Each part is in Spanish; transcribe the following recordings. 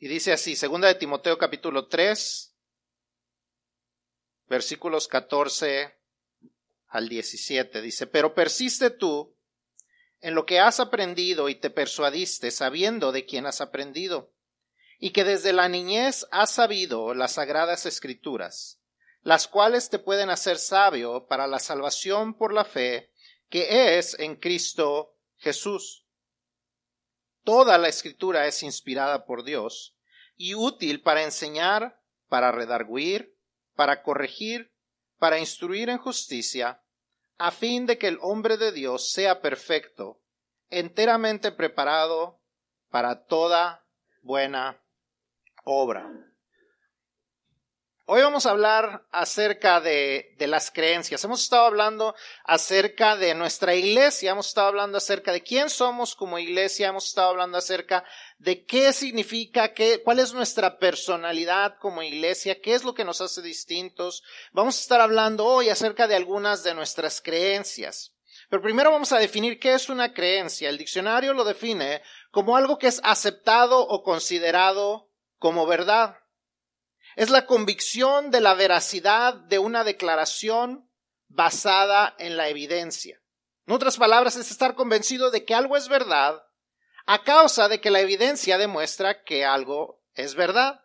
Y dice así, segunda de Timoteo capítulo 3, versículos 14 al 17. Dice, pero persiste tú en lo que has aprendido y te persuadiste sabiendo de quién has aprendido, y que desde la niñez has sabido las sagradas escrituras, las cuales te pueden hacer sabio para la salvación por la fe que es en Cristo Jesús. Toda la escritura es inspirada por Dios y útil para enseñar, para redarguir, para corregir, para instruir en justicia, a fin de que el hombre de Dios sea perfecto, enteramente preparado para toda buena obra. Hoy vamos a hablar acerca de, de, las creencias. Hemos estado hablando acerca de nuestra iglesia, hemos estado hablando acerca de quién somos como iglesia, hemos estado hablando acerca de qué significa, qué, cuál es nuestra personalidad como iglesia, qué es lo que nos hace distintos. Vamos a estar hablando hoy acerca de algunas de nuestras creencias. Pero primero vamos a definir qué es una creencia. El diccionario lo define como algo que es aceptado o considerado como verdad. Es la convicción de la veracidad de una declaración basada en la evidencia. En otras palabras, es estar convencido de que algo es verdad a causa de que la evidencia demuestra que algo es verdad.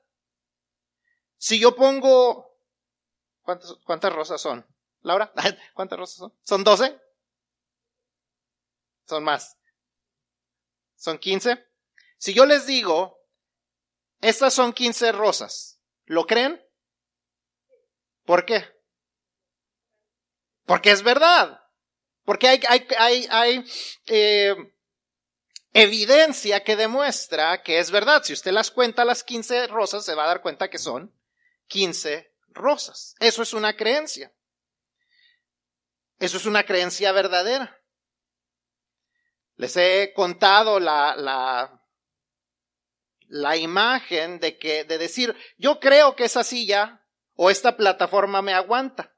Si yo pongo... ¿Cuántas, rosas son? Laura, ¿cuántas rosas son? ¿Son doce? Son más. ¿Son quince? Si yo les digo, estas son quince rosas, ¿Lo creen? ¿Por qué? Porque es verdad. Porque hay, hay, hay, hay eh, evidencia que demuestra que es verdad. Si usted las cuenta las 15 rosas, se va a dar cuenta que son 15 rosas. Eso es una creencia. Eso es una creencia verdadera. Les he contado la, la, la imagen de que, de decir, yo creo que esa silla o esta plataforma me aguanta.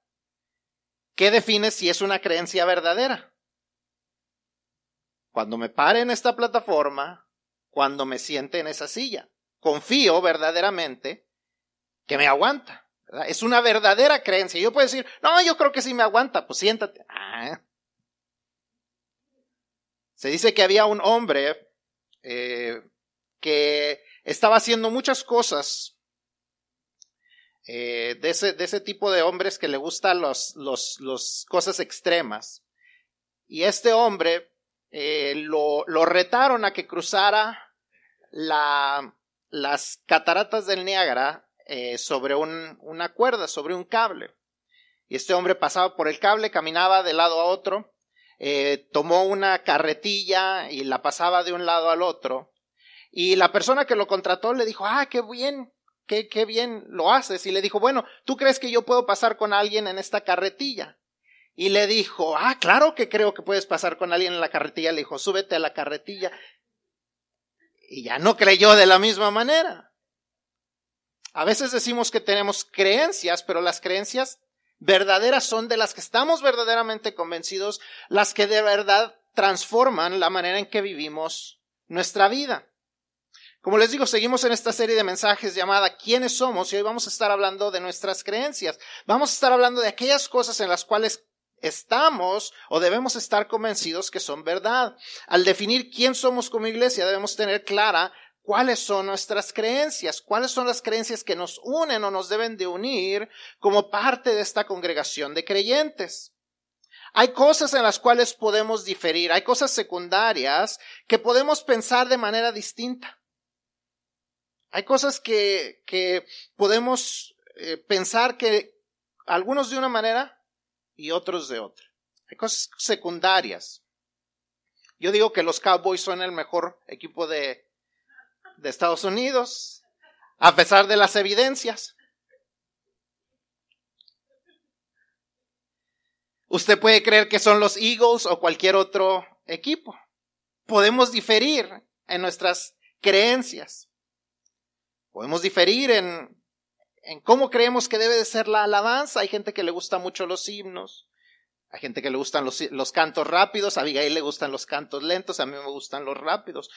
¿Qué define si es una creencia verdadera? Cuando me pare en esta plataforma, cuando me siente en esa silla. Confío verdaderamente que me aguanta. Es una verdadera creencia. Yo puedo decir, no, yo creo que sí me aguanta, pues siéntate. Ah. Se dice que había un hombre eh, que estaba haciendo muchas cosas eh, de, ese, de, ese, tipo de hombres que le gustan las los, los cosas extremas. Y este hombre eh, lo, lo, retaron a que cruzara la, las cataratas del Niágara eh, sobre un, una cuerda, sobre un cable. Y este hombre pasaba por el cable, caminaba de lado a otro, tomó una carretilla y la pasaba de un lado al otro y la persona que lo contrató le dijo, ah, qué bien, qué, qué bien lo haces. Y le dijo, bueno, ¿tú crees que yo puedo pasar con alguien en esta carretilla? Y le dijo, ah, claro que creo que puedes pasar con alguien en la carretilla. Le dijo, súbete a la carretilla. Y ya no creyó de la misma manera. A veces decimos que tenemos creencias, pero las creencias verdaderas son de las que estamos verdaderamente convencidos, las que de verdad transforman la manera en que vivimos nuestra vida. Como les digo, seguimos en esta serie de mensajes llamada ¿Quiénes somos? y hoy vamos a estar hablando de nuestras creencias. Vamos a estar hablando de aquellas cosas en las cuales estamos o debemos estar convencidos que son verdad. Al definir quién somos como iglesia, debemos tener clara cuáles son nuestras creencias, cuáles son las creencias que nos unen o nos deben de unir como parte de esta congregación de creyentes. Hay cosas en las cuales podemos diferir, hay cosas secundarias que podemos pensar de manera distinta. Hay cosas que, podemos eh, pensar que algunos de una manera y otros de otra. Hay cosas secundarias. Yo digo que los Cowboys son el mejor equipo de, de Estados Unidos, a pesar de las evidencias. Usted puede creer que son los Eagles o cualquier otro equipo. Podemos diferir en nuestras creencias. Podemos diferir en, cómo creemos que debe de ser la alabanza. Hay gente que le gusta mucho los himnos. Hay gente que le gustan los, los cantos rápidos. A Abigail le gustan los cantos lentos. A mí me gustan los rápidos.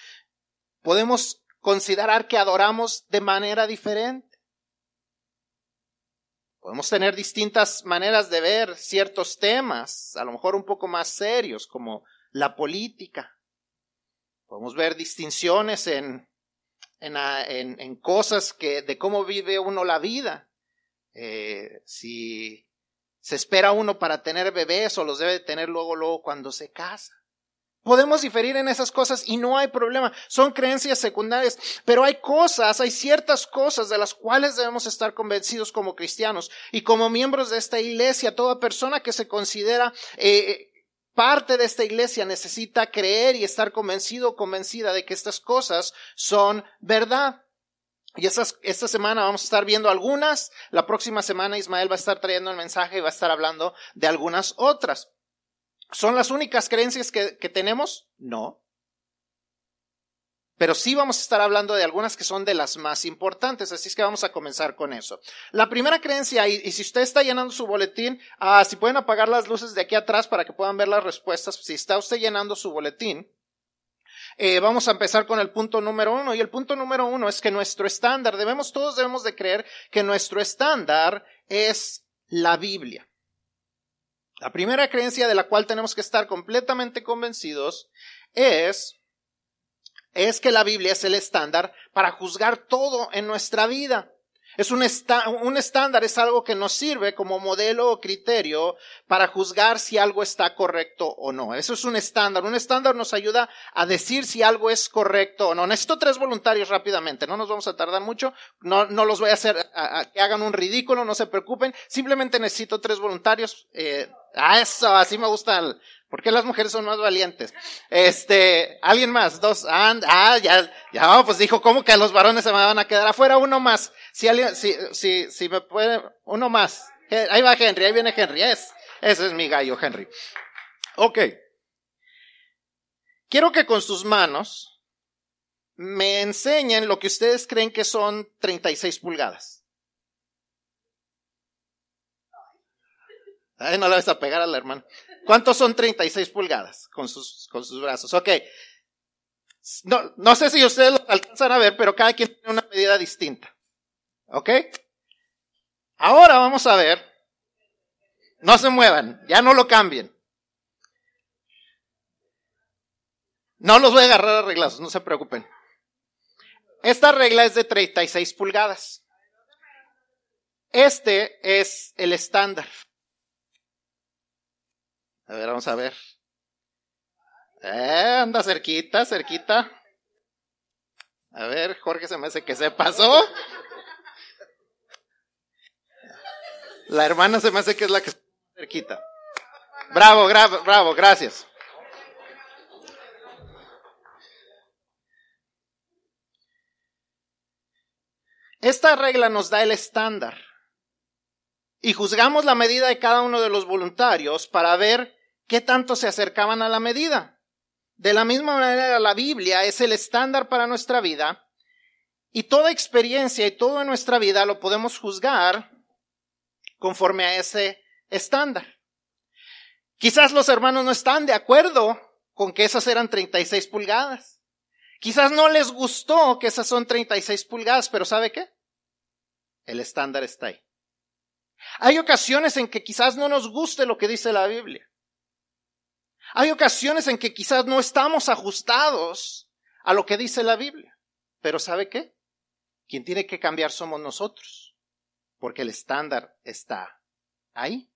Podemos considerar que adoramos de manera diferente. Podemos tener distintas maneras de ver ciertos temas, a lo mejor un poco más serios, como la política. Podemos ver distinciones en, en, en, cosas que, de cómo vive uno la vida. Eh, si se espera uno para tener bebés o los debe tener luego, luego cuando se casa. Podemos diferir en esas cosas y no hay problema. Son creencias secundarias, pero hay cosas, hay ciertas cosas de las cuales debemos estar convencidos como cristianos y como miembros de esta iglesia. Toda persona que se considera eh, parte de esta iglesia necesita creer y estar convencido o convencida de que estas cosas son verdad. Y esta semana vamos a estar viendo algunas. La próxima semana Ismael va a estar trayendo el mensaje y va a estar hablando de algunas otras. ¿Son las únicas creencias que, tenemos? No. Pero sí vamos a estar hablando de algunas que son de las más importantes, así es que vamos a comenzar con eso. La primera creencia, y, si usted está llenando su boletín, ah, si pueden apagar las luces de aquí atrás para que puedan ver las respuestas, si está usted llenando su boletín, eh, vamos a empezar con el punto número uno, y el punto número uno es que nuestro estándar, debemos, todos debemos de creer que nuestro estándar es la Biblia. La primera creencia de la cual tenemos que estar completamente convencidos es, es que la Biblia es el estándar para juzgar todo en nuestra vida. Es un, un, estándar, es algo que nos sirve como modelo o criterio para juzgar si algo está correcto o no. Eso es un estándar. Un estándar nos ayuda a decir si algo es correcto o no. Necesito tres voluntarios rápidamente, no nos vamos a tardar mucho. No, no los voy a hacer a, que hagan un ridículo, no se preocupen. Simplemente necesito tres voluntarios. Eh, a eso, así me gusta el, ¿Por qué las mujeres son más valientes? Este, alguien más, dos, ah, ah ya, ya, pues dijo, ¿cómo que los varones se me van a quedar afuera? Uno más. Si alguien, si, si, si me puede, uno más. Ahí va Henry, ahí viene Henry, es, ese es mi gallo, Henry. Ok. Quiero que con sus manos me enseñen lo que ustedes creen que son 36 pulgadas. Ay, no le vas a pegar a la hermana. ¿Cuántos son 36 pulgadas con sus, con sus brazos? Ok. No, no sé si ustedes lo alcanzan a ver, pero cada quien tiene una medida distinta. ¿Ok? Ahora vamos a ver. No se muevan, ya no lo cambien. No los voy a agarrar a no se preocupen. Esta regla es de 36 pulgadas. Este es el estándar. A ver, vamos a ver. Eh, anda cerquita, cerquita. A ver, Jorge se me hace que se pasó. La hermana se me hace que es la que está cerquita. Bravo, bravo, bravo, gracias. Esta regla nos da el estándar y juzgamos la medida de cada uno de los voluntarios para ver qué tanto se acercaban a la medida. De la misma manera, la Biblia es el estándar para nuestra vida y toda experiencia y toda nuestra vida lo podemos juzgar conforme a ese estándar. Quizás los hermanos no están de acuerdo con que esas eran 36 pulgadas. Quizás no les gustó que esas son 36 pulgadas, pero ¿sabe qué? El estándar está ahí. Hay ocasiones en que quizás no nos guste lo que dice la Biblia. Hay ocasiones en que quizás no estamos ajustados a lo que dice la Biblia. Pero ¿sabe qué? Quien tiene que cambiar somos nosotros, porque el estándar está ahí.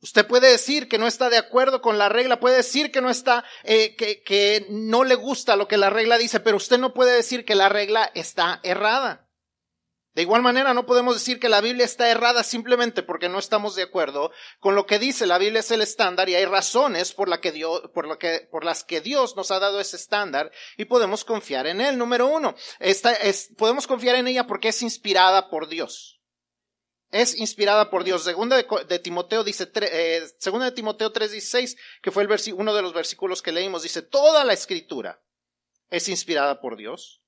Usted puede decir que no está de acuerdo con la regla, puede decir que no está, eh, que, que no le gusta lo que la regla dice, pero usted no puede decir que la regla está errada. De igual manera, no podemos decir que la Biblia está errada simplemente porque no estamos de acuerdo con lo que dice. La Biblia es el estándar y hay razones por, la que por, que, por las que Dios nos ha dado ese estándar y podemos confiar en él. Número uno, podemos confiar en ella porque es inspirada por Dios. Es inspirada por Dios. Segunda de, Timoteo dice, eh, segunda de Timoteo 3:16, que fue el uno de los versículos que leímos, dice, toda la escritura es inspirada por Dios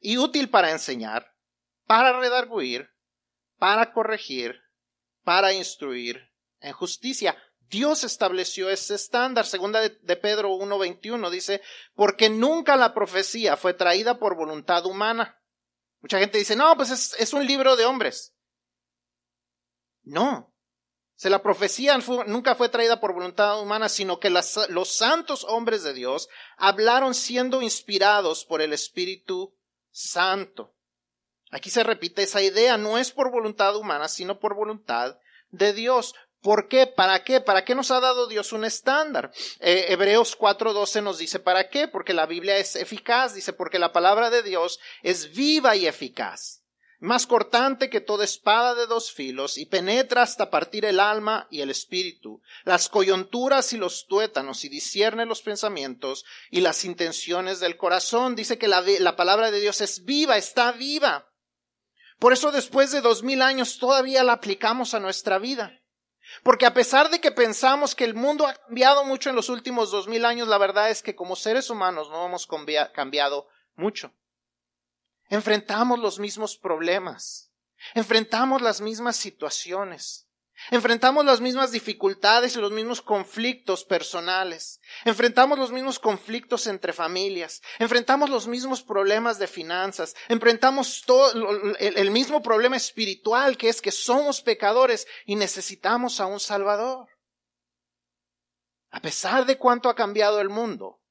y útil para enseñar para redarguir, para corregir, para instruir en justicia. Dios estableció ese estándar. Segunda de, Pedro 1.21 dice, porque nunca la profecía fue traída por voluntad humana. Mucha gente dice, no, pues es, un libro de hombres. No. Se la profecía nunca fue traída por voluntad humana, sino que los santos hombres de Dios hablaron siendo inspirados por el Espíritu Santo. Aquí se repite esa idea, no es por voluntad humana, sino por voluntad de Dios. ¿Por qué? ¿Para qué? ¿Para qué nos ha dado Dios un estándar? Eh, Hebreos 4:12 nos dice, ¿para qué? Porque la Biblia es eficaz, dice, porque la palabra de Dios es viva y eficaz, más cortante que toda espada de dos filos, y penetra hasta partir el alma y el espíritu, las coyunturas y los tuétanos, y discierne los pensamientos y las intenciones del corazón. Dice que la, la palabra de Dios es viva, está viva. Por eso después de dos mil años todavía la aplicamos a nuestra vida. Porque a pesar de que pensamos que el mundo ha cambiado mucho en los últimos dos mil años, la verdad es que como seres humanos no hemos cambiado mucho. Enfrentamos los mismos problemas, enfrentamos las mismas situaciones, Enfrentamos las mismas dificultades y los mismos conflictos personales. Enfrentamos los mismos conflictos entre familias. Enfrentamos los mismos problemas de finanzas. Enfrentamos todo el mismo problema espiritual que es que somos pecadores y necesitamos a un Salvador. A pesar de cuánto ha cambiado el mundo,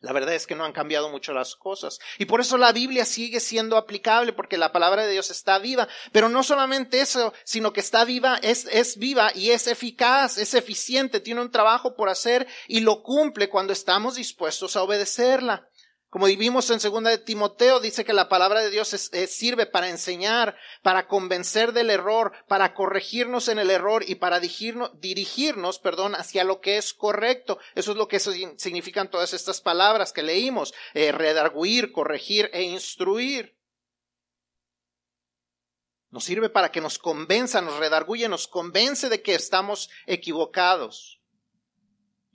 la verdad es que no han cambiado mucho las cosas. Y por eso la Biblia sigue siendo aplicable, porque la palabra de Dios está viva. Pero no solamente eso, sino que está viva, es, es viva y es eficaz, es eficiente, tiene un trabajo por hacer y lo cumple cuando estamos dispuestos a obedecerla. Como vivimos en segunda de Timoteo, dice que la palabra de Dios sirve para enseñar, para convencer del error, para corregirnos en el error y para dirigirnos, dirigirnos, perdón, hacia lo que es correcto. Eso es lo que significan todas estas palabras que leímos, eh, redarguir, corregir e instruir. Nos sirve para que nos convenza, nos redarguye, nos convence de que estamos equivocados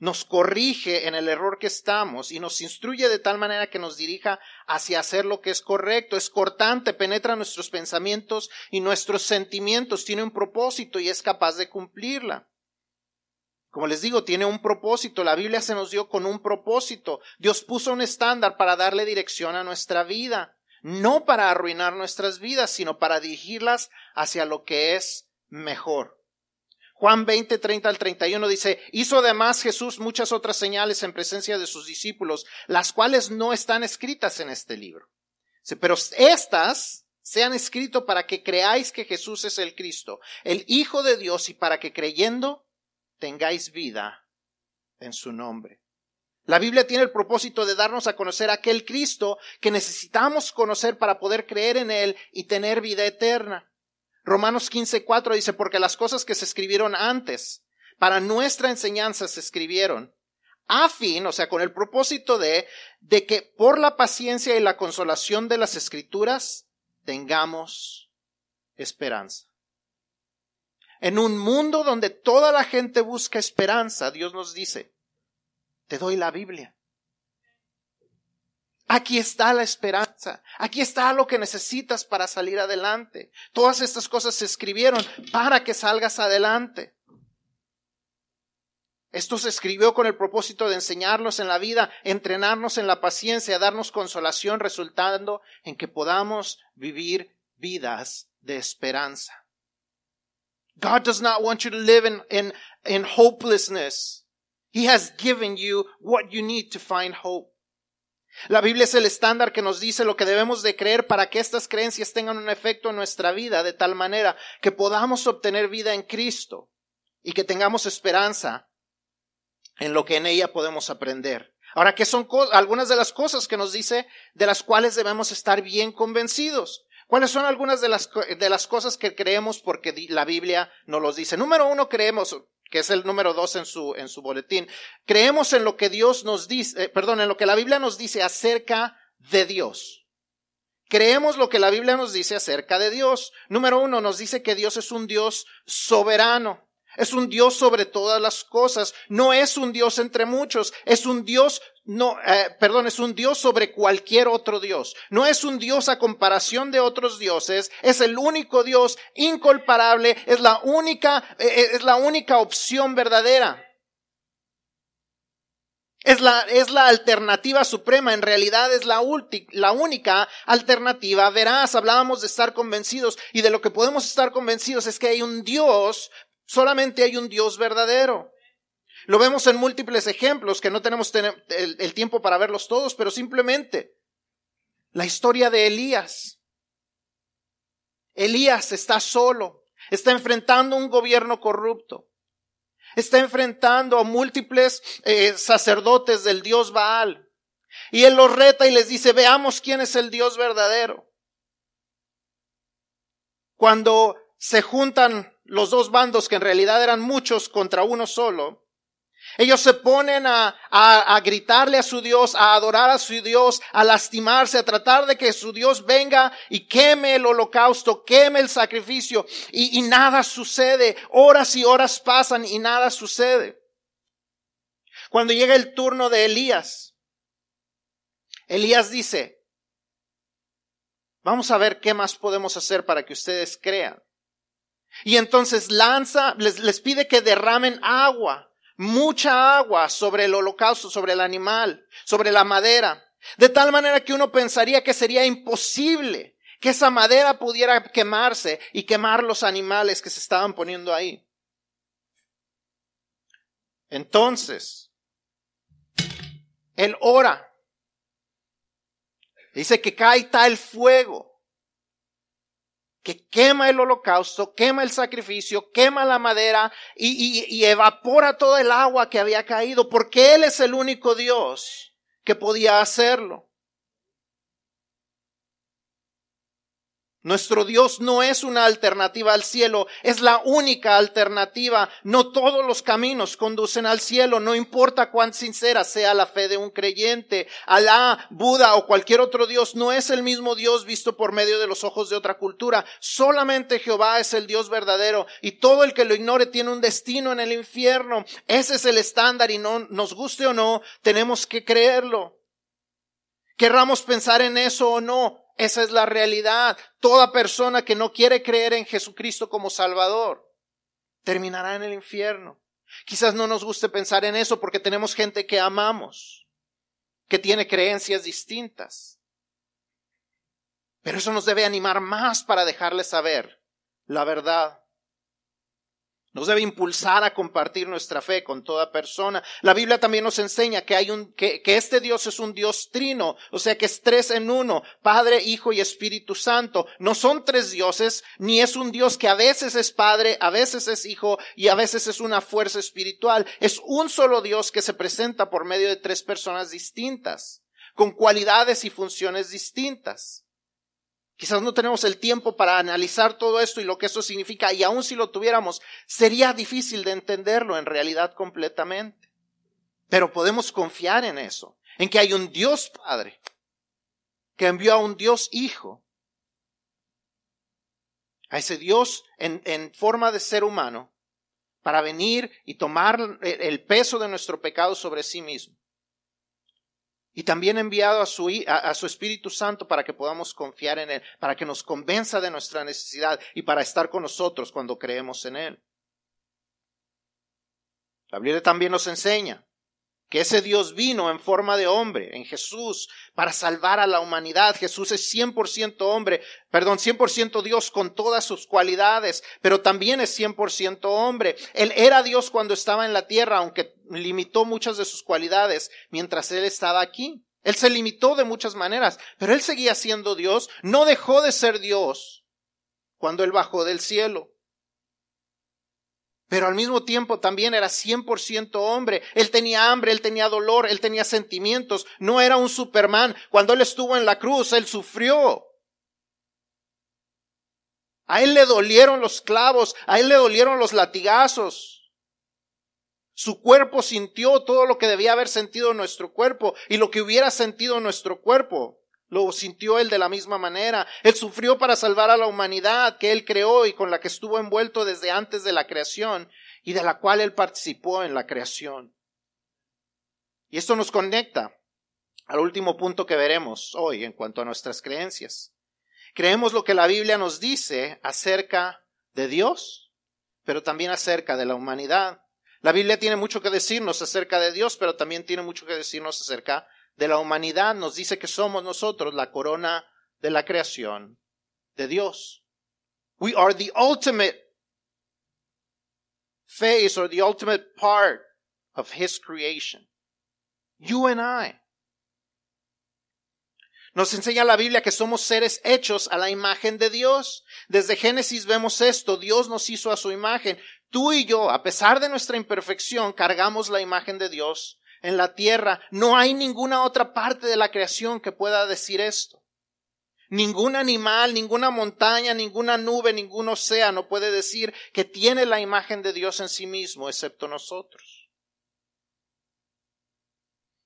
nos corrige en el error que estamos y nos instruye de tal manera que nos dirija hacia hacer lo que es correcto, es cortante, penetra nuestros pensamientos y nuestros sentimientos, tiene un propósito y es capaz de cumplirla. Como les digo, tiene un propósito, la Biblia se nos dio con un propósito. Dios puso un estándar para darle dirección a nuestra vida, no para arruinar nuestras vidas, sino para dirigirlas hacia lo que es mejor. Juan 20, 30 al 31 dice, hizo además Jesús muchas otras señales en presencia de sus discípulos, las cuales no están escritas en este libro. Pero estas se han escrito para que creáis que Jesús es el Cristo, el Hijo de Dios, y para que creyendo tengáis vida en su nombre. La Biblia tiene el propósito de darnos a conocer aquel Cristo que necesitamos conocer para poder creer en Él y tener vida eterna. Romanos 15:4 dice, porque las cosas que se escribieron antes, para nuestra enseñanza se escribieron, a fin, o sea, con el propósito de, de que por la paciencia y la consolación de las escrituras tengamos esperanza. En un mundo donde toda la gente busca esperanza, Dios nos dice, te doy la Biblia. Aquí está la esperanza. Aquí está lo que necesitas para salir adelante. Todas estas cosas se escribieron para que salgas adelante. Esto se escribió con el propósito de enseñarnos en la vida, entrenarnos en la paciencia, darnos consolación, resultando en que podamos vivir vidas de esperanza. God does not want you to live in, in, in hopelessness. He has given you what you need to find hope. La Biblia es el estándar que nos dice lo que debemos de creer para que estas creencias tengan un efecto en nuestra vida de tal manera que podamos obtener vida en Cristo y que tengamos esperanza en lo que en ella podemos aprender. Ahora, ¿qué son algunas de las cosas que nos dice de las cuales debemos estar bien convencidos? ¿Cuáles son algunas de las, de las cosas que creemos porque la Biblia nos los dice? Número uno, creemos, que es el número dos en su, en su boletín. Creemos en lo que Dios nos dice, eh, perdón, en lo que la Biblia nos dice acerca de Dios. Creemos lo que la Biblia nos dice acerca de Dios. Número uno, nos dice que Dios es un Dios soberano. Es un Dios sobre todas las cosas. No es un Dios entre muchos. Es un Dios, no, eh, perdón, es un Dios sobre cualquier otro Dios. No es un Dios a comparación de otros dioses. Es el único Dios incolparable. Es la única, eh, eh, es la única opción verdadera. Es la, es la alternativa suprema, en realidad es la, la única alternativa veraz. Hablábamos de estar convencidos y de lo que podemos estar convencidos es que hay un Dios, solamente hay un Dios verdadero. Lo vemos en múltiples ejemplos que no tenemos el, tiempo para verlos todos, pero simplemente la historia de Elías. Elías está solo, está enfrentando un gobierno corrupto. Está enfrentando a múltiples eh, sacerdotes del dios Baal. Y él los reta y les dice, veamos quién es el Dios verdadero. Cuando se juntan los dos bandos, que en realidad eran muchos contra uno solo, ellos se ponen a, a, gritarle a su Dios, a adorar a su Dios, a lastimarse, a tratar de que su Dios venga y queme el holocausto, queme el sacrificio y, y nada sucede. Horas y horas pasan y nada sucede. Cuando llega el turno de Elías, Elías dice, vamos a ver qué más podemos hacer para que ustedes crean. Y entonces lanza, les, les pide que derramen agua mucha agua sobre el holocausto, sobre el animal, sobre la madera, de tal manera que uno pensaría que sería imposible que esa madera pudiera quemarse y quemar los animales que se estaban poniendo ahí. Entonces, él ora. Dice que cae tal fuego que quema el holocausto, quema el sacrificio, quema la madera y, evapora todo el agua que había caído, porque Él es el único Dios que podía hacerlo. Nuestro Dios no es una alternativa al cielo, es la única alternativa. No todos los caminos conducen al cielo, no importa cuán sincera sea la fe de un creyente. Alá, Buda o cualquier otro Dios no es el mismo Dios visto por medio de los ojos de otra cultura. Solamente Jehová es el Dios verdadero y todo el que lo ignore tiene un destino en el infierno. Ese es el estándar y no nos guste o no, tenemos que creerlo. Querramos pensar en eso o no, esa es la realidad. Toda persona que no quiere creer en Jesucristo como Salvador terminará en el infierno. Quizás no nos guste pensar en eso porque tenemos gente que amamos, que tiene creencias distintas. Pero eso nos debe animar más para dejarles saber la verdad. Nos debe impulsar a compartir nuestra fe con toda persona. La Biblia también nos enseña que hay un, que, este Dios es un Dios trino, o sea que es tres en uno, Padre, Hijo y Espíritu Santo. No son tres dioses, ni es un Dios que a veces es Padre, a veces es Hijo y a veces es una fuerza espiritual. Es un solo Dios que se presenta por medio de tres personas distintas, con cualidades y funciones distintas. Quizás no tenemos el tiempo para analizar todo esto y lo que eso significa, y aun si lo tuviéramos, sería difícil de entenderlo en realidad completamente. Pero podemos confiar en eso, en que hay un Dios Padre que envió a un Dios Hijo, a ese Dios en, en forma de ser humano, para venir y tomar el peso de nuestro pecado sobre sí mismo y también enviado a su, a, su, Espíritu Santo para que podamos confiar en Él, para que nos convenza de nuestra necesidad y para estar con nosotros cuando creemos en Él. La Biblia también nos enseña que ese Dios vino en forma de hombre, en Jesús, para salvar a la humanidad. Jesús es 100% hombre, perdón, 100% Dios con todas sus cualidades, pero también es 100% hombre. Él era Dios cuando estaba en la tierra, aunque limitó muchas de sus cualidades mientras Él estaba aquí. Él se limitó de muchas maneras, pero Él seguía siendo Dios, no dejó de ser Dios cuando Él bajó del cielo pero al mismo tiempo también era 100% hombre. Él tenía hambre, él tenía dolor, él tenía sentimientos. No era un Superman. Cuando él estuvo en la cruz, él sufrió. A él le dolieron los clavos, a él le dolieron los latigazos. Su cuerpo sintió todo lo que debía haber sentido nuestro cuerpo y lo que hubiera sentido nuestro cuerpo. Lo sintió él de la misma manera. Él sufrió para salvar a la humanidad que él creó y con la que estuvo envuelto desde antes de la creación. y de la cual Él participó en la creación. Y esto nos conecta al último punto que veremos hoy en cuanto a nuestras creencias. Creemos lo que la Biblia nos dice acerca de Dios, pero también acerca de la humanidad. La Biblia tiene mucho que decirnos acerca de Dios, pero también tiene mucho que decirnos acerca de la humanidad. Nos dice que somos nosotros la corona de la creación de Dios. We are the ultimate phase or the ultimate part of His creation. You and I. Nos enseña la Biblia que somos seres hechos a la imagen de Dios. Desde Génesis vemos esto, Dios nos hizo a su imagen. Tú y yo, a pesar de nuestra imperfección, cargamos la imagen de Dios en la tierra. No hay ninguna otra parte de la creación que pueda decir esto. Ningún animal, ninguna montaña, ninguna nube, ningún océano puede decir que tiene la imagen de Dios en sí mismo, excepto nosotros.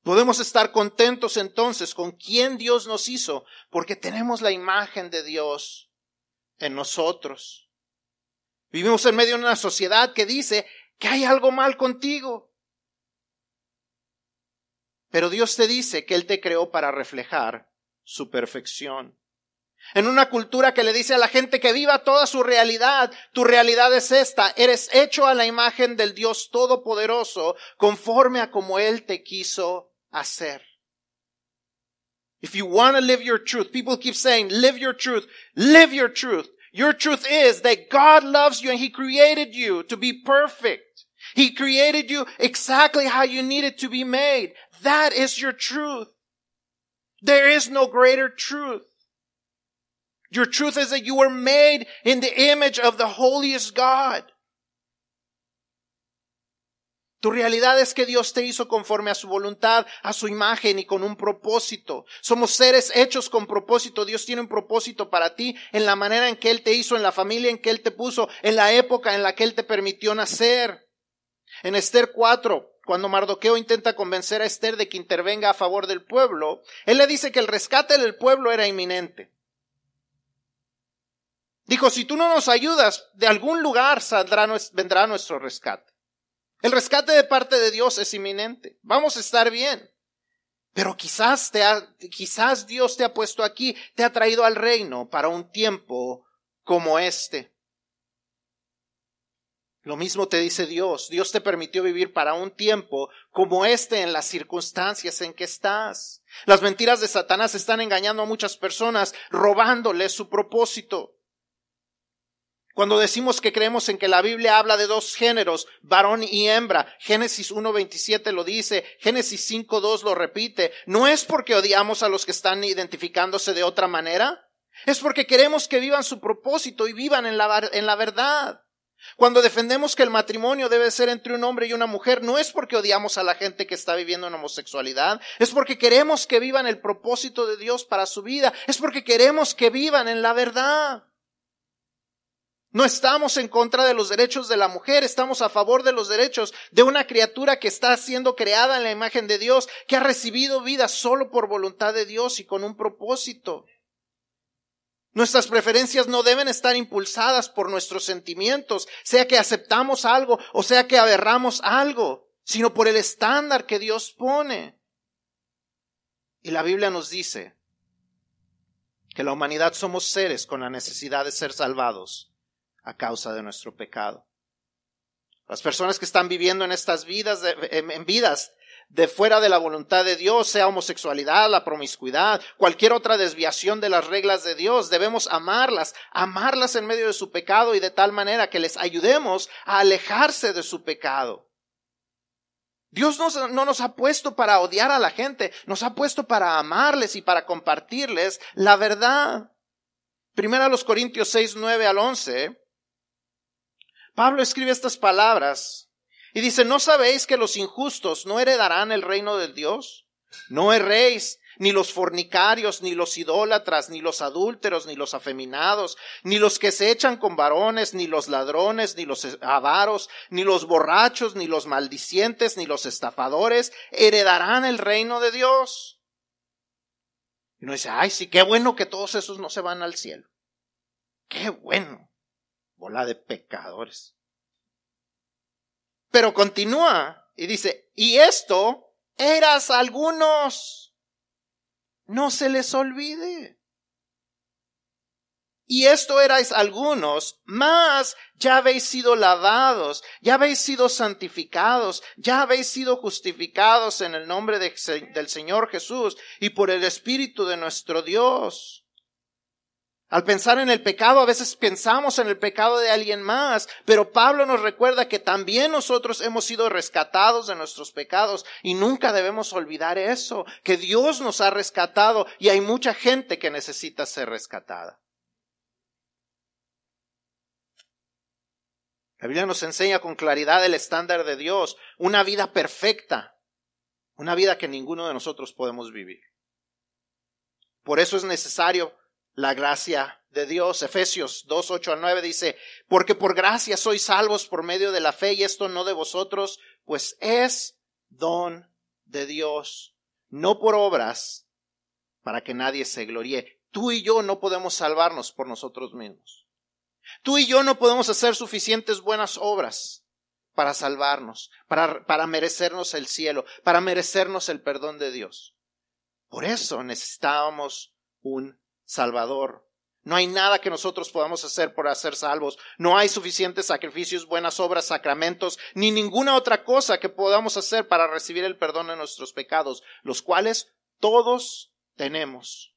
Podemos estar contentos entonces con quien Dios nos hizo, porque tenemos la imagen de Dios en nosotros. Vivimos en medio de una sociedad que dice que hay algo mal contigo. Pero Dios te dice que Él te creó para reflejar su perfección. En una cultura que le dice a la gente que viva toda su realidad, tu realidad es esta, eres hecho a la imagen del Dios Todopoderoso, conforme a como Él te quiso hacer. If you want to live your truth, people keep saying, live your truth, live your truth. Your truth is that God loves you and He created you to be perfect. He created you exactly how you needed to be made. That is your truth. There is no greater truth. Your truth is that you were made in the image of the holiest God. Tu realidad es que Dios te hizo conforme a su voluntad, a su imagen y con un propósito. Somos seres hechos con propósito. Dios tiene un propósito para ti en la manera en que Él te hizo, en la familia en que Él te puso, en la época en la que Él te permitió nacer. En Esther 4, cuando Mardoqueo intenta convencer a Esther de que intervenga a favor del pueblo, él le dice que el rescate del pueblo era inminente. Dijo, si tú no nos ayudas, de algún lugar vendrá nuestro rescate. El rescate de parte de Dios es inminente. Vamos a estar bien. Pero quizás te ha, quizás Dios te ha puesto aquí, te ha traído al reino para un tiempo como este. Lo mismo te dice Dios. Dios te permitió vivir para un tiempo como este en las circunstancias en que estás. Las mentiras de Satanás están engañando a muchas personas, robándoles su propósito. Cuando decimos que creemos en que la Biblia habla de dos géneros, varón y hembra, Génesis 1.27 lo dice, Génesis 5.2 lo repite, no es porque odiamos a los que están identificándose de otra manera, es porque queremos que vivan su propósito y vivan en la, en la verdad. Cuando defendemos que el matrimonio debe ser entre un hombre y una mujer, no es porque odiamos a la gente que está viviendo en homosexualidad, es porque queremos que vivan el propósito de Dios para su vida, es porque queremos que vivan en la verdad. No estamos en contra de los derechos de la mujer, estamos a favor de los derechos de una criatura que está siendo creada en la imagen de Dios, que ha recibido vida solo por voluntad de Dios y con un propósito. Nuestras preferencias no deben estar impulsadas por nuestros sentimientos, sea que aceptamos algo o sea que aberramos algo, sino por el estándar que Dios pone. Y la Biblia nos dice que la humanidad somos seres con la necesidad de ser salvados a causa de nuestro pecado. Las personas que están viviendo en estas vidas, en vidas de fuera de la voluntad de Dios, sea homosexualidad, la promiscuidad, cualquier otra desviación de las reglas de Dios, debemos amarlas, amarlas en medio de su pecado y de tal manera que les ayudemos a alejarse de su pecado. Dios no nos ha puesto para odiar a la gente, nos ha puesto para amarles y para compartirles la verdad. Primero a los Corintios 6, 9 al 11 Pablo escribe estas palabras y dice, ¿no sabéis que los injustos no heredarán el reino de Dios? No erréis, ni los fornicarios, ni los idólatras, ni los adúlteros, ni los afeminados, ni los que se echan con varones, ni los ladrones, ni los avaros, ni los borrachos, ni los maldicientes, ni los estafadores, heredarán el reino de Dios. Y uno dice, ay, sí, qué bueno que todos esos no se van al cielo. Qué bueno bola de pecadores. Pero continúa y dice, y esto eras algunos. No se les olvide. Y esto erais algunos, más ya habéis sido lavados, ya habéis sido santificados, ya habéis sido justificados en el nombre de, del Señor Jesús y por el Espíritu de nuestro Dios. Al pensar en el pecado, a veces pensamos en el pecado de alguien más, pero Pablo nos recuerda que también nosotros hemos sido rescatados de nuestros pecados y nunca debemos olvidar eso, que Dios nos ha rescatado y hay mucha gente que necesita ser rescatada. La Biblia nos enseña con claridad el estándar de Dios, una vida perfecta, una vida que ninguno de nosotros podemos vivir. Por eso es necesario la gracia de Dios. Efesios 2, 8 al 9 dice, porque por gracia sois salvos por medio de la fe y esto no de vosotros, pues es don de Dios, no por obras, para que nadie se gloríe. Tú y yo no podemos salvarnos por nosotros mismos. Tú y yo no podemos hacer suficientes buenas obras para salvarnos, para, para merecernos el cielo, para merecernos el perdón de Dios. Por eso necesitábamos un Salvador. No hay nada que nosotros podamos hacer por hacer salvos. No hay suficientes sacrificios, buenas obras, sacramentos, ni ninguna otra cosa que podamos hacer para recibir el perdón de nuestros pecados, los cuales todos tenemos.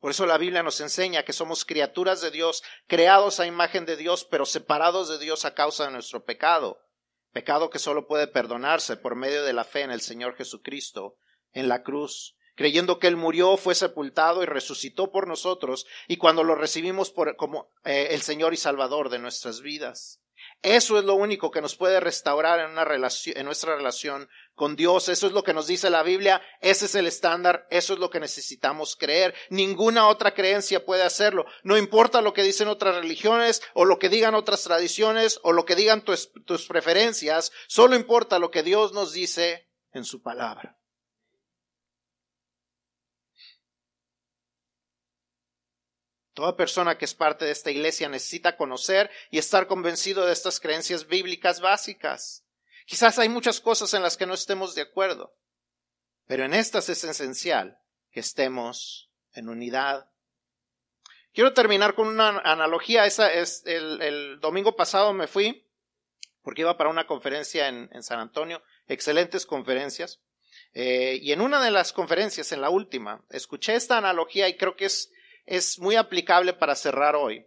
Por eso la Biblia nos enseña que somos criaturas de Dios, creados a imagen de Dios, pero separados de Dios a causa de nuestro pecado. Pecado que solo puede perdonarse por medio de la fe en el Señor Jesucristo, en la cruz creyendo que Él murió, fue sepultado y resucitó por nosotros, y cuando lo recibimos como eh, el Señor y Salvador de nuestras vidas. Eso es lo único que nos puede restaurar en, una relación, en nuestra relación con Dios. Eso es lo que nos dice la Biblia. Ese es el estándar. Eso es lo que necesitamos creer. Ninguna otra creencia puede hacerlo. No importa lo que dicen otras religiones o lo que digan otras tradiciones o lo que digan tus, tus preferencias. Solo importa lo que Dios nos dice en su palabra. Toda persona que es parte de esta iglesia necesita conocer y estar convencido de estas creencias bíblicas básicas. Quizás hay muchas cosas en las que no estemos de acuerdo, pero en estas es esencial que estemos en unidad. Quiero terminar con una analogía. Esa es el, domingo pasado me fui porque iba para una conferencia en, San Antonio, excelentes conferencias. Eh, y en una de las conferencias, en la última, escuché esta analogía y creo que es es muy aplicable para cerrar hoy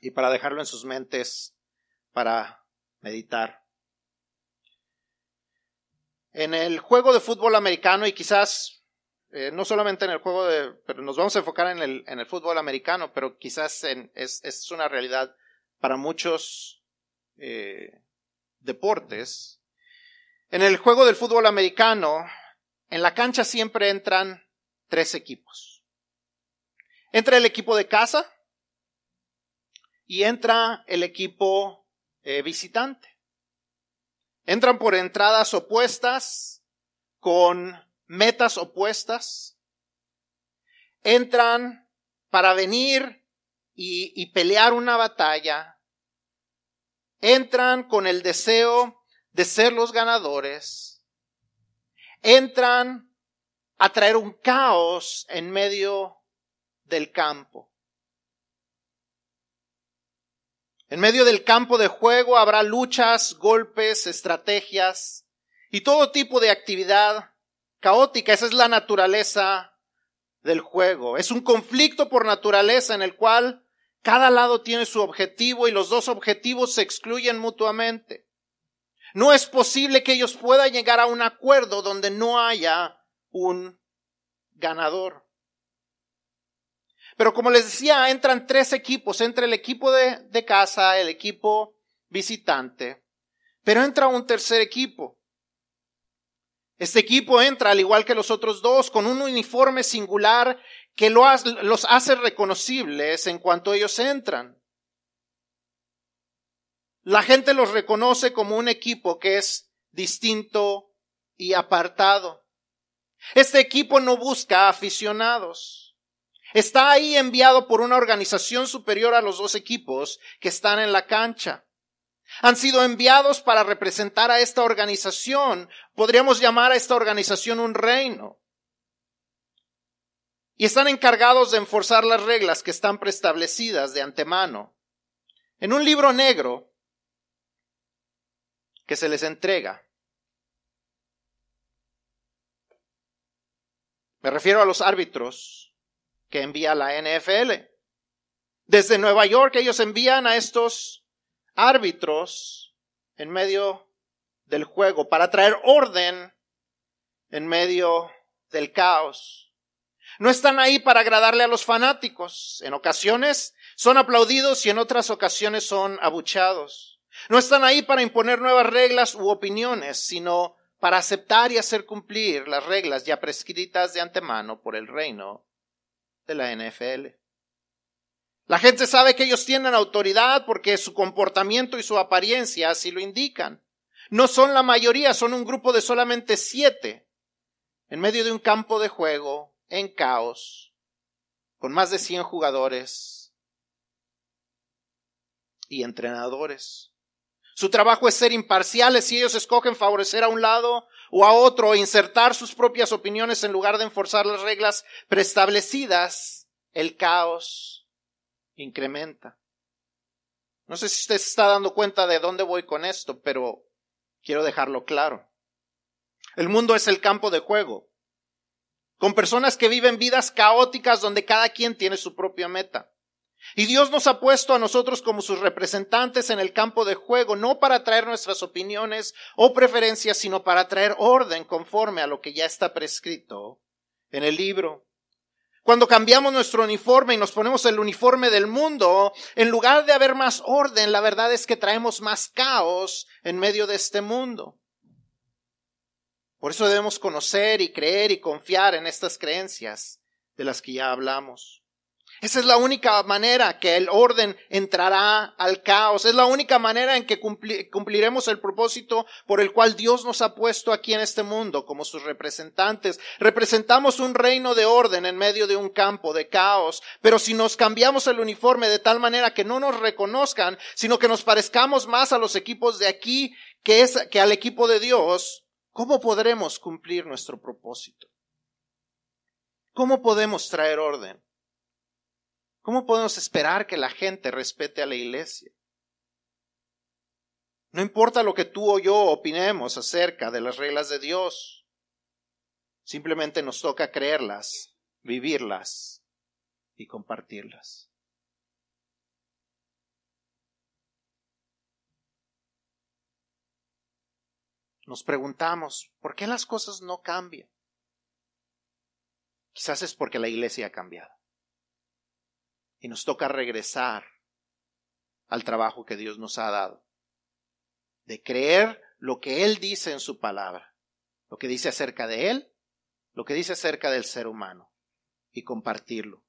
y para dejarlo en sus mentes para meditar. En el juego de fútbol americano y quizás eh, no solamente en el juego de, pero nos vamos a enfocar en el, en el fútbol americano, pero quizás es, es, una realidad para muchos eh, deportes. En el juego del fútbol americano, en la cancha siempre entran tres equipos. Entra el equipo de casa y entra el equipo eh, visitante. Entran por entradas opuestas, con metas opuestas. Entran para venir y, y pelear una batalla. Entran con el deseo de ser los ganadores. Entran a traer un caos en medio del campo. En medio del campo de juego habrá luchas, golpes, estrategias y todo tipo de actividad caótica. Esa es la naturaleza del juego. Es un conflicto por naturaleza en el cual cada lado tiene su objetivo y los dos objetivos se excluyen mutuamente. No es posible que ellos puedan llegar a un acuerdo donde no haya un ganador. Pero como les decía, entran tres equipos, entra el equipo de, de casa, el equipo visitante, pero entra un tercer equipo. Este equipo entra, al igual que los otros dos, con un uniforme singular que los hace reconocibles en cuanto ellos entran. La gente los reconoce como un equipo que es distinto y apartado. Este equipo no busca aficionados. Está ahí enviado por una organización superior a los dos equipos que están en la cancha. Han sido enviados para representar a esta organización. Podríamos llamar a esta organización un reino. Y están encargados de enforzar las reglas que están preestablecidas de antemano. En un libro negro que se les entrega. Me refiero a los árbitros que envía la NFL. Desde Nueva York ellos envían a estos árbitros en medio del juego para traer orden en medio del caos. No están ahí para agradarle a los fanáticos. En ocasiones son aplaudidos y en otras ocasiones son abuchados. No están ahí para imponer nuevas reglas u opiniones, sino para aceptar y hacer cumplir las reglas ya prescritas de antemano por el reino de la NFL. La gente sabe que ellos tienen autoridad porque su comportamiento y su apariencia así lo indican. No son la mayoría, son un grupo de solamente siete, en medio de un campo de juego, en caos, con más de cien jugadores y entrenadores. Su trabajo es ser imparciales si ellos escogen favorecer a un lado o a otro insertar sus propias opiniones en lugar de enforzar las reglas preestablecidas. El caos incrementa. No sé si usted se está dando cuenta de dónde voy con esto, pero quiero dejarlo claro. El mundo es el campo de juego, con personas que viven vidas caóticas donde cada quien tiene su propia meta. Y Dios nos ha puesto a nosotros como sus representantes en el campo de juego, no para traer nuestras opiniones o preferencias, sino para traer orden conforme a lo que ya está prescrito en el libro. Cuando cambiamos nuestro uniforme y nos ponemos el uniforme del mundo, en lugar de haber más orden, la verdad es que traemos más caos en medio de este mundo. Por eso debemos conocer y creer y confiar en estas creencias de las que ya hablamos. Esa es la única manera que el orden entrará al caos. Es la única manera en que cumpliremos el propósito por el cual Dios nos ha puesto aquí en este mundo como sus representantes. Representamos un reino de orden en medio de un campo de caos. Pero si nos cambiamos el uniforme de tal manera que no nos reconozcan, sino que nos parezcamos más a los equipos de aquí que, al equipo de Dios, ¿cómo podremos cumplir nuestro propósito? ¿Cómo podemos traer orden? ¿Cómo podemos esperar que la gente respete a la iglesia? No importa lo que tú o yo opinemos acerca de las reglas de Dios, simplemente nos toca creerlas, vivirlas y compartirlas. Nos preguntamos, ¿por qué las cosas no cambian? Quizás es porque la iglesia ha cambiado. Y nos toca regresar al trabajo que Dios nos ha dado. De creer lo que Él dice en su palabra. Lo que dice acerca de Él, lo que dice acerca del ser humano. Y compartirlo.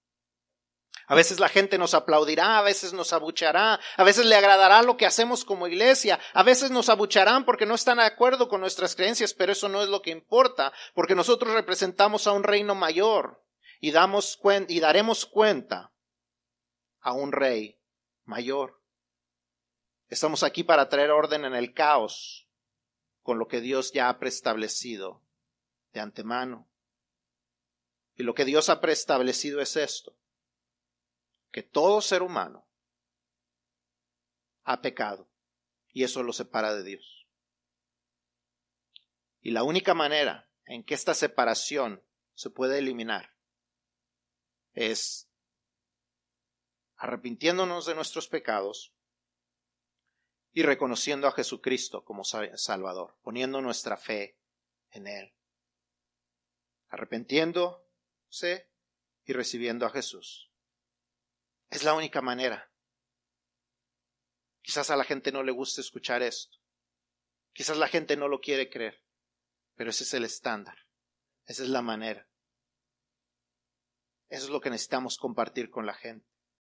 A veces la gente nos aplaudirá, a veces nos abuchará, a veces le agradará lo que hacemos como iglesia, a veces nos abucharán porque no están de acuerdo con nuestras creencias, pero eso no es lo que importa, porque nosotros representamos a un reino mayor y damos y daremos cuenta a un rey mayor. Estamos aquí para traer orden en el caos con lo que Dios ya ha preestablecido de antemano. Y lo que Dios ha preestablecido es esto, que todo ser humano ha pecado y eso lo separa de Dios. Y la única manera en que esta separación se puede eliminar es arrepintiéndonos de nuestros pecados y reconociendo a Jesucristo como Salvador, poniendo nuestra fe en Él. Arrepintiéndose y recibiendo a Jesús. Es la única manera. Quizás a la gente no le guste escuchar esto. Quizás la gente no lo quiere creer. Pero ese es el estándar. Esa es la manera. Eso es lo que necesitamos compartir con la gente.